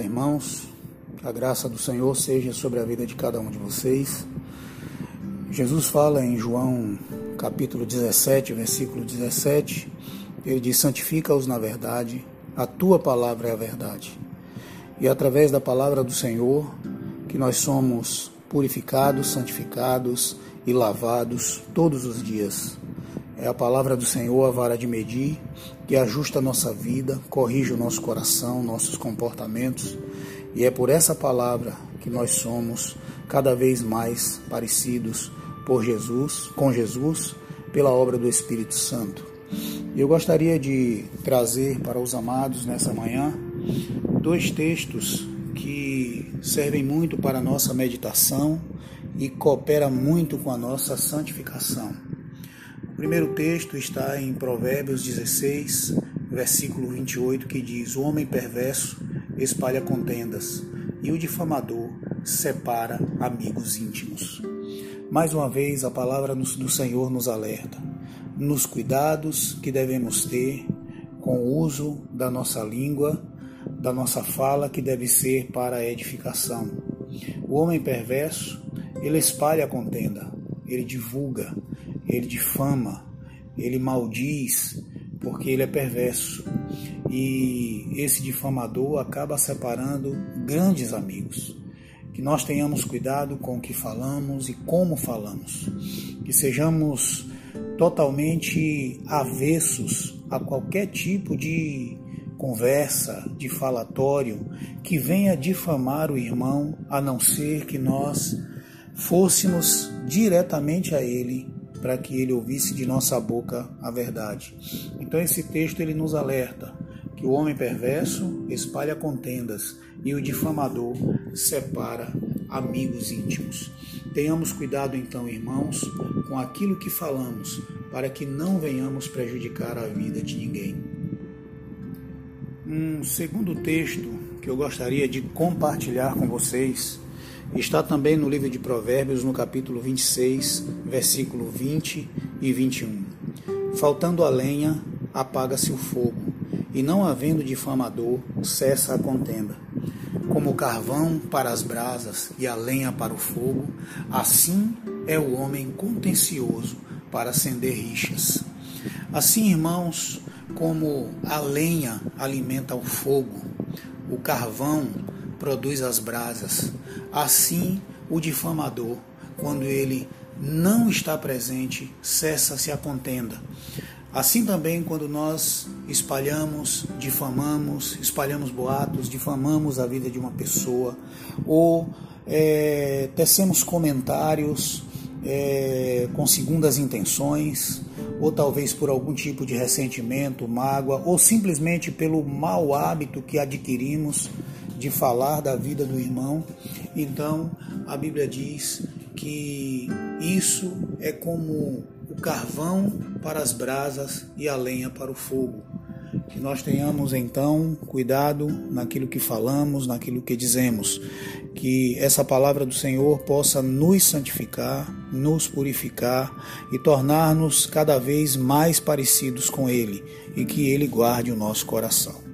Irmãos. A graça do Senhor seja sobre a vida de cada um de vocês. Jesus fala em João capítulo 17, versículo 17. Ele diz: Santifica-os na verdade, a tua palavra é a verdade. E através da palavra do Senhor que nós somos purificados, santificados e lavados todos os dias. É a palavra do Senhor a vara de medir que ajusta a nossa vida, corrige o nosso coração, nossos comportamentos, e é por essa palavra que nós somos cada vez mais parecidos por Jesus, com Jesus, pela obra do Espírito Santo. Eu gostaria de trazer para os amados nessa manhã dois textos que servem muito para a nossa meditação e coopera muito com a nossa santificação. Primeiro texto está em Provérbios 16, versículo 28, que diz: O homem perverso espalha contendas e o difamador separa amigos íntimos. Mais uma vez, a palavra do Senhor nos alerta nos cuidados que devemos ter com o uso da nossa língua, da nossa fala, que deve ser para a edificação. O homem perverso, ele espalha a contenda, ele divulga, ele difama, ele maldiz, porque ele é perverso. E esse difamador acaba separando grandes amigos. Que nós tenhamos cuidado com o que falamos e como falamos. Que sejamos totalmente avessos a qualquer tipo de conversa, de falatório que venha difamar o irmão, a não ser que nós fôssemos diretamente a ele para que ele ouvisse de nossa boca a verdade. Então esse texto ele nos alerta que o homem perverso espalha contendas e o difamador separa amigos íntimos. Tenhamos cuidado então, irmãos, com aquilo que falamos, para que não venhamos prejudicar a vida de ninguém. Um segundo texto que eu gostaria de compartilhar com vocês Está também no livro de Provérbios, no capítulo 26, versículo 20 e 21. Faltando a lenha, apaga-se o fogo, e não havendo difamador, cessa a contenda. Como o carvão para as brasas e a lenha para o fogo, assim é o homem contencioso para acender rixas. Assim, irmãos, como a lenha alimenta o fogo, o carvão produz as brasas. Assim, o difamador, quando ele não está presente, cessa-se a contenda. Assim também, quando nós espalhamos, difamamos, espalhamos boatos, difamamos a vida de uma pessoa, ou é, tecemos comentários é, com segundas intenções, ou talvez por algum tipo de ressentimento, mágoa, ou simplesmente pelo mau hábito que adquirimos de falar da vida do irmão. Então, a Bíblia diz que isso é como o carvão para as brasas e a lenha para o fogo. Que nós tenhamos então cuidado naquilo que falamos, naquilo que dizemos. Que essa palavra do Senhor possa nos santificar, nos purificar e tornar-nos cada vez mais parecidos com Ele e que Ele guarde o nosso coração.